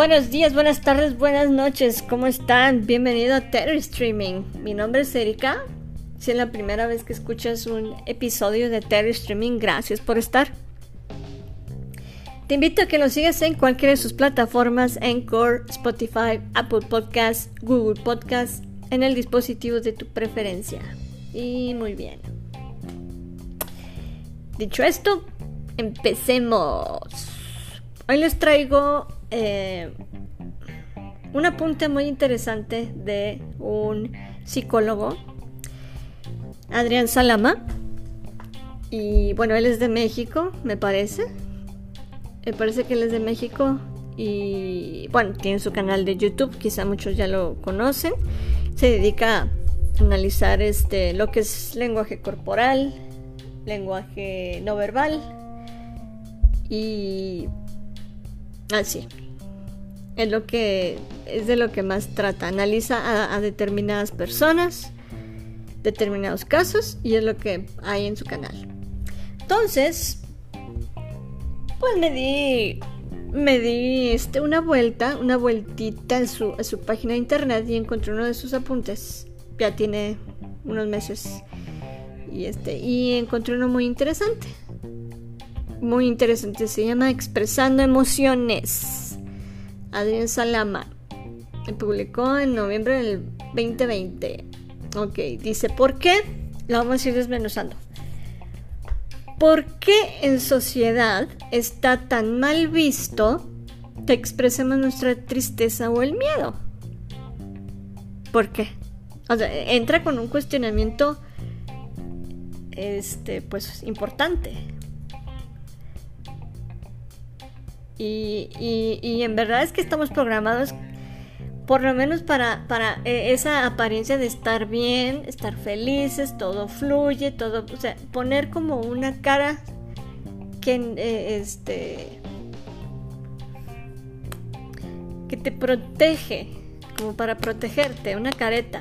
Buenos días, buenas tardes, buenas noches, ¿cómo están? Bienvenido a Terror Streaming. Mi nombre es Erika. Si es la primera vez que escuchas un episodio de Terror Streaming, gracias por estar. Te invito a que lo sigas en cualquiera de sus plataformas, Anchor, Spotify, Apple Podcasts, Google Podcasts, en el dispositivo de tu preferencia. Y muy bien. Dicho esto, empecemos. Hoy les traigo eh, un apunte muy interesante de un psicólogo, Adrián Salama. Y bueno, él es de México, me parece. Me parece que él es de México. Y bueno, tiene su canal de YouTube, quizá muchos ya lo conocen. Se dedica a analizar este, lo que es lenguaje corporal, lenguaje no verbal y así. es lo que es de lo que más trata. Analiza a, determinadas personas, determinados casos y es lo que hay en su canal. Entonces, pues me di me di este, una vuelta, una vueltita en su, en su página de internet y encontré uno de sus apuntes. Ya tiene unos meses. Y este, y encontré uno muy interesante muy interesante. Se llama Expresando Emociones. Adrián Salama. Publicó en noviembre del 2020. Ok, dice, ¿por qué? Lo vamos a ir desmenuzando. ¿Por qué en sociedad está tan mal visto que expresemos nuestra tristeza o el miedo? ¿Por qué? O sea, entra con un cuestionamiento este pues importante. Y, en verdad es que estamos programados por lo menos para, para eh, esa apariencia de estar bien, estar felices, todo fluye, todo, o sea, poner como una cara que eh, este que te protege, como para protegerte, una careta.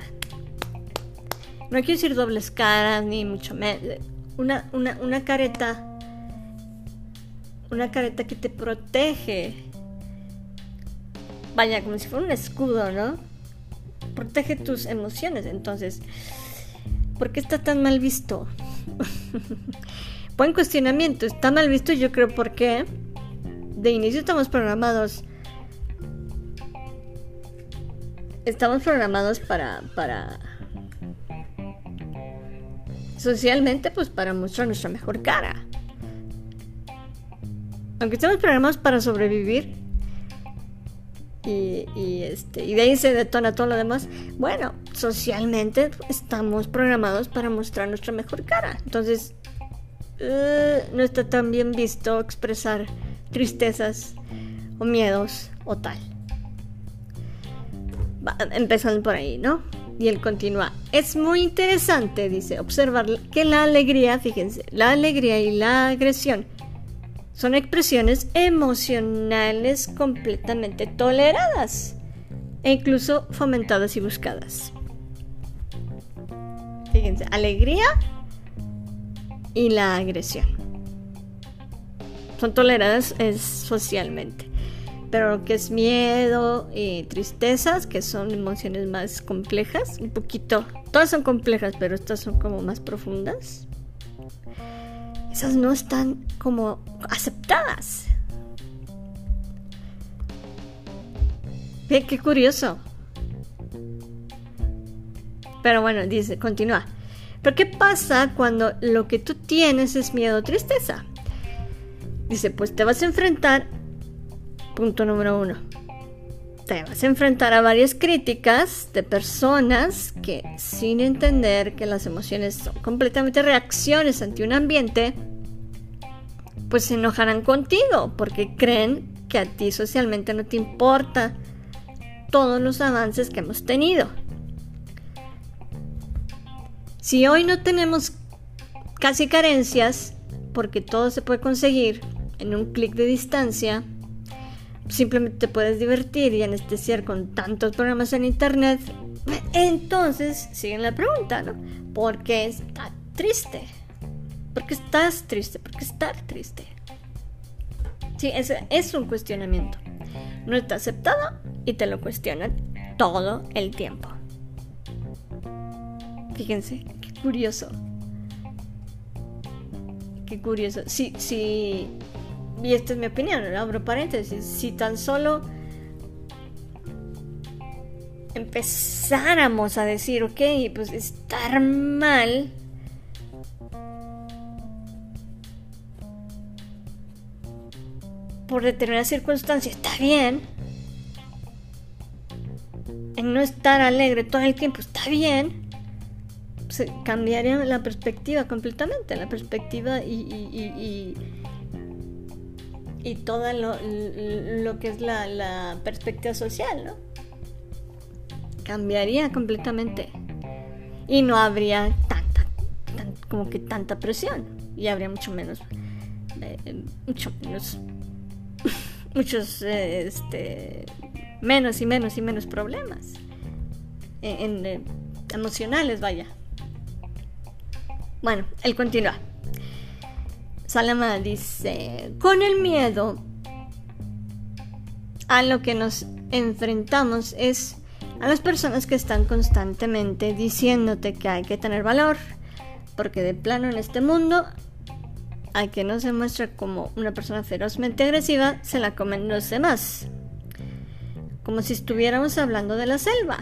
No quiero decir dobles caras ni mucho menos, una, una, una careta una careta que te protege. Vaya, como si fuera un escudo, ¿no? Protege tus emociones. Entonces, ¿por qué está tan mal visto? Buen cuestionamiento. Está mal visto, yo creo, porque de inicio estamos programados. Estamos programados para. para. Socialmente, pues para mostrar nuestra mejor cara aunque estemos programados para sobrevivir y, este, y de ahí se detona todo lo demás, bueno, socialmente estamos programados para mostrar nuestra mejor cara. Entonces, eh, no está tan bien visto expresar tristezas o miedos o tal. empezando por ahí, ¿no? Y él continúa. Es muy interesante, dice, observar que la alegría, fíjense, la alegría y la agresión son expresiones emocionales completamente toleradas e incluso fomentadas y buscadas. Fíjense, alegría y la agresión. Son toleradas socialmente. Pero lo que es miedo y tristezas, que son emociones más complejas, un poquito, todas son complejas, pero estas son como más profundas esas no están como aceptadas. Bien, qué curioso. Pero bueno, dice, continúa. Pero ¿qué pasa cuando lo que tú tienes es miedo o tristeza? Dice, pues te vas a enfrentar, punto número uno, te vas a enfrentar a varias críticas de personas que sin entender que las emociones son completamente reacciones ante un ambiente, pues se enojarán contigo porque creen que a ti socialmente no te importa todos los avances que hemos tenido. Si hoy no tenemos casi carencias, porque todo se puede conseguir en un clic de distancia, simplemente te puedes divertir y anestesiar con tantos programas en internet, entonces siguen la pregunta, ¿no? ¿Por qué está triste? ¿Por qué estás triste? ¿Por qué estar triste? Sí, es, es un cuestionamiento. no está aceptado y te lo cuestionan todo el tiempo. Fíjense, qué curioso. Qué curioso. Sí, sí. Y esta es mi opinión, abro paréntesis. Si tan solo empezáramos a decir, ok, pues estar mal por determinadas circunstancias está bien. En no estar alegre todo el tiempo está bien. Cambiaría la perspectiva completamente, la perspectiva y, todo lo, lo, que es la, la perspectiva social, ¿no? Cambiaría completamente. Y no habría tanta, como que tanta presión. Y habría mucho menos, eh, mucho menos muchos este, menos y menos y menos problemas eh, emocionales, vaya. Bueno, él continúa. Salama dice, con el miedo a lo que nos enfrentamos es a las personas que están constantemente diciéndote que hay que tener valor, porque de plano en este mundo a que no se muestra como una persona ferozmente agresiva, se la comen los demás. Como si estuviéramos hablando de la selva.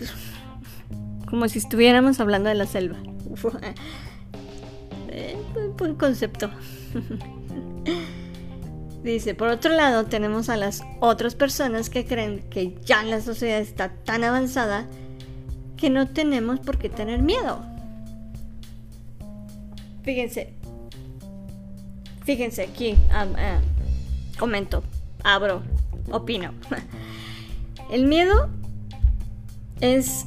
Como si estuviéramos hablando de la selva. Eh, buen concepto. Dice, por otro lado, tenemos a las otras personas que creen que ya la sociedad está tan avanzada que no tenemos por qué tener miedo. Fíjense. Fíjense aquí. Ah, comento. Abro. Opino. El miedo es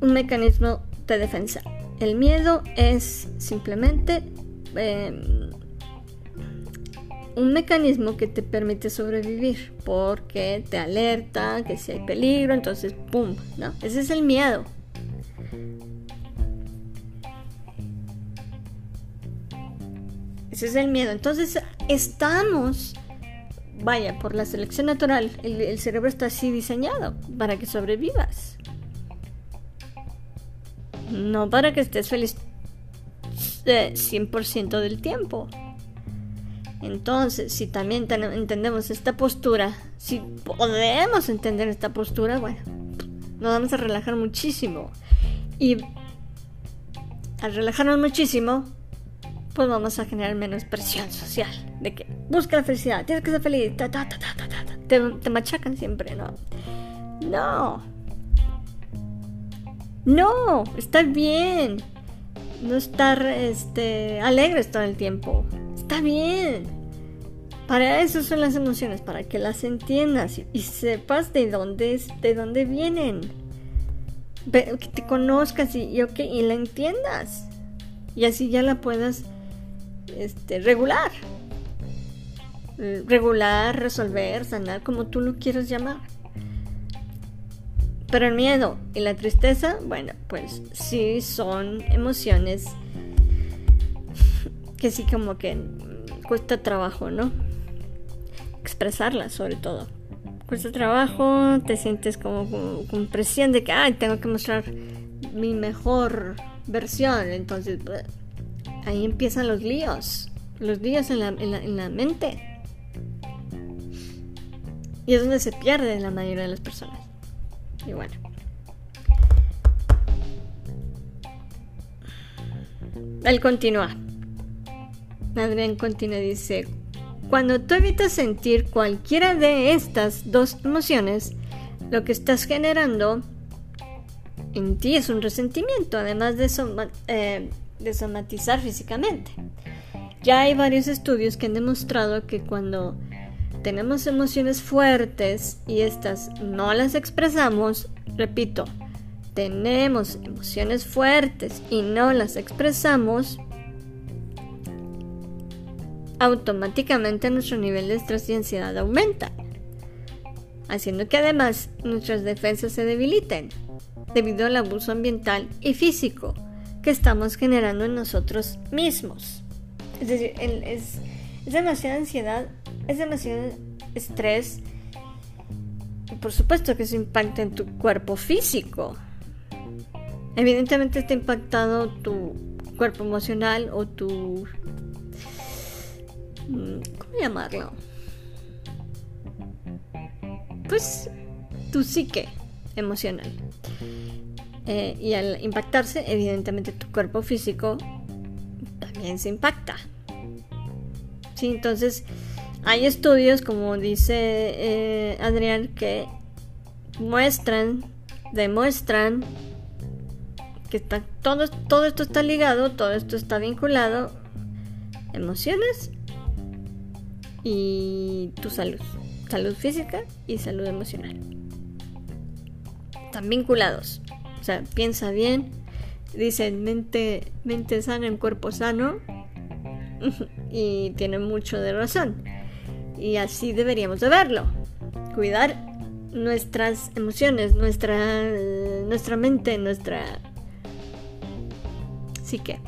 un mecanismo de defensa. El miedo es simplemente un mecanismo que te permite sobrevivir porque te alerta que si hay peligro, entonces ¡pum! ¿no? Ese es el miedo. Ese es el miedo. Entonces estamos, vaya, por la selección natural, el, cerebro está así diseñado para que sobrevivas. No para que estés feliz 100% del tiempo. Entonces, si también entendemos esta postura, si podemos entender esta postura, bueno, nos vamos a relajar muchísimo. Y al relajarnos muchísimo, pues vamos a generar menos presión social. De que busca la felicidad, tienes que ser feliz, te, machacan siempre, ¿no? No. No, está bien. No estar este, alegres todo el tiempo. Está bien. Para eso son las emociones, para que las entiendas y, sepas de dónde, de dónde vienen. Que te conozcas y, y, y la entiendas. Y así ya la puedas este, regular. Regular, resolver, sanar, como tú lo quieras llamar. Pero el miedo y la tristeza, bueno, pues sí son emociones que sí como que cuesta trabajo, ¿no? Expresarlas sobre todo. Cuesta trabajo, te sientes como, con presión de que, ay, tengo que mostrar mi mejor versión. Entonces, ahí empiezan los líos, los líos en la, mente. Y es donde se pierde la mayoría de las personas. Y bueno. Él continúa. Adrián continúa dice, cuando tú evitas sentir cualquiera de estas dos emociones, lo que estás generando en ti es un resentimiento, además de eh, de somatizar físicamente. Ya hay varios estudios que han demostrado que cuando tenemos emociones fuertes y estas no las expresamos, repito, tenemos emociones fuertes y no las expresamos, automáticamente nuestro nivel de estrés y ansiedad aumenta, haciendo que además nuestras defensas se debiliten debido al abuso ambiental y físico que estamos generando en nosotros mismos. Es decir, es, Es demasiada ansiedad, es demasiado estrés. Y por supuesto que eso impacta en tu cuerpo físico. Evidentemente está impactado tu cuerpo emocional o tu... Mm, ¿Cómo llamarlo? Pues tu psique emocional. Eh, y al impactarse, evidentemente tu cuerpo físico también se impacta. Sí, entonces hay estudios, como dice eh, Adrián, que muestran, demuestran que está, todo, todo esto está ligado, todo esto está vinculado, emociones y tu salud, salud física y salud emocional. Están vinculados. O sea, piensa bien, dicen mente, mente sana en cuerpo sano y tiene mucho de razón. Y así deberíamos de verlo. Cuidar nuestras emociones, nuestra, nuestra mente, nuestra Así que,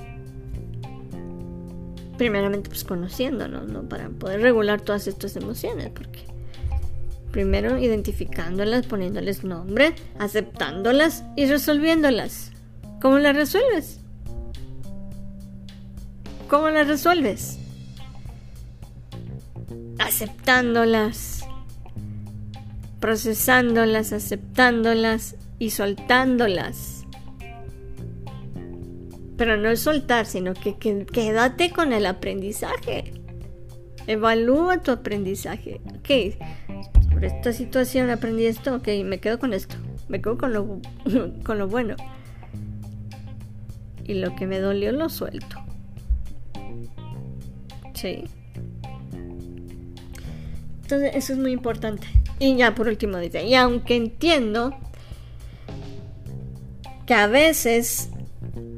primeramente, pues conociéndonos, ¿no? Para poder regular todas estas emociones, porque primero identificándolas, poniéndoles nombre, aceptándolas y resolviéndolas. ¿Cómo las resuelves? ¿Cómo las resuelves? Aceptándolas, procesándolas, aceptándolas y soltándolas. Pero no es soltar, sino que, quédate con el aprendizaje. Evalúa tu aprendizaje. Ok, sobre esta situación aprendí esto, ok, me quedo con esto. Me quedo con lo, con lo bueno. Y lo que me dolió lo suelto. Entonces, eso es muy importante. Y ya por último dice, y aunque entiendo que a veces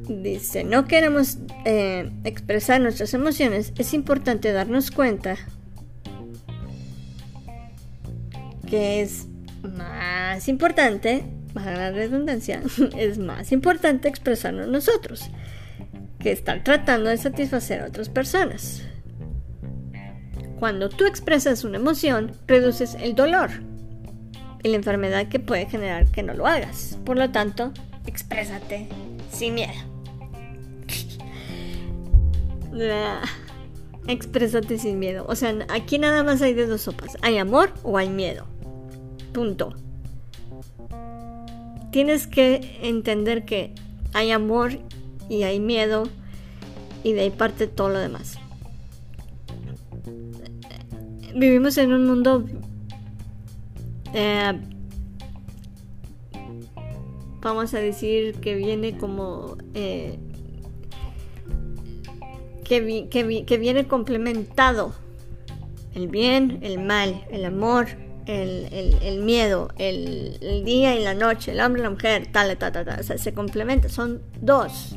dice, no queremos eh, expresar nuestras emociones, es importante darnos cuenta que es más importante, baja la redundancia, es más importante expresarnos nosotros que estar tratando de satisfacer a otras personas. Cuando tú expresas una emoción, reduces el dolor y la enfermedad que puede generar que no lo hagas. Por lo tanto, exprésate sin miedo. Exprésate sin miedo. O sea, aquí nada más hay de dos sopas. ¿Hay amor o hay miedo? Punto. Tienes que entender que hay amor y hay miedo y de ahí parte todo lo demás. Vivimos en un mundo eh, vamos a decir que viene como eh, que, viene complementado. El bien, el mal, el amor, el, miedo, el, día y la noche, el hombre y la mujer, tal, tal, tal, tal. Se complementa, son dos.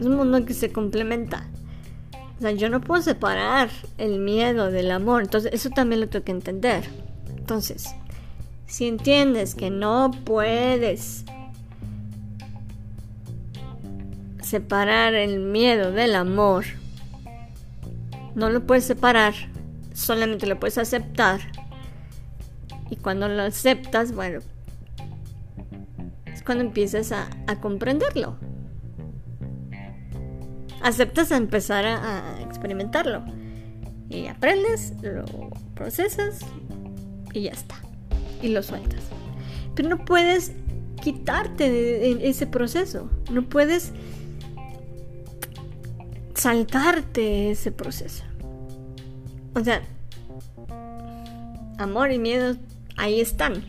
Es un mundo que se complementa. O sea, yo no puedo separar el miedo del amor. Entonces, eso también lo tengo que entender. Entonces, si entiendes que no puedes separar el miedo del amor. No lo puedes separar, solamente lo puedes aceptar. Y cuando lo aceptas, bueno, es cuando empiezas a, comprenderlo. Aceptas empezar a, experimentarlo. Y aprendes, lo procesas y ya está. Y lo sueltas. Pero no puedes quitarte de ese proceso. No puedes saltarte ese proceso. O sea, amor y miedo ahí están.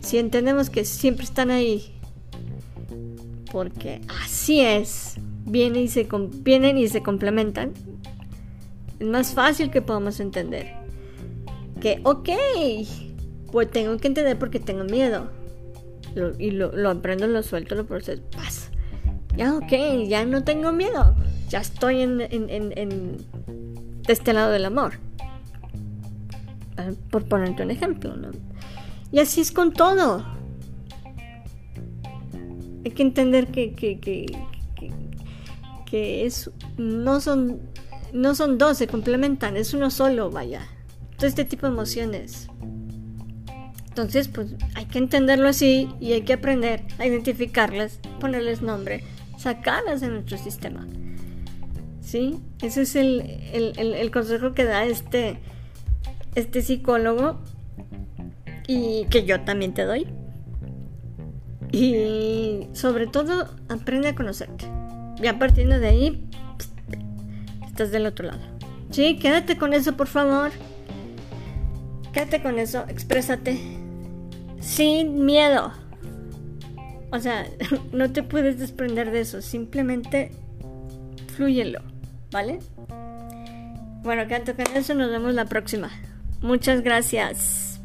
Si entendemos que siempre están ahí, porque así es, vienen y se, vienen y se complementan, es más fácil que podamos entender que, ok, pues tengo que entender porque tengo miedo. y lo, aprendo, lo suelto, lo proceso, pasa ya ok, ya no tengo miedo, ya estoy en, de este lado del amor. Ah, por ponerte un ejemplo, ¿no? Y así es con todo. Hay que entender que, que, que, que, es, no, son, no son dos, se complementan, es uno solo, vaya. Todo este tipo de emociones. Entonces, pues hay que entenderlo así y hay que aprender a identificarlas, ponerles nombre, sacarlas de nuestro sistema. ¿Sí? Ese es el, el consejo que da este, este psicólogo y que yo también te doy. Y sobre todo, aprende a conocerte. Ya partiendo de ahí, estás del otro lado. Sí, quédate con eso, por favor. Quédate con eso, exprésate. Sin miedo. O sea, no te puedes desprender de eso. Simplemente fluyelo, ¿vale? Bueno, quédate con eso. Nos vemos la próxima. Muchas gracias.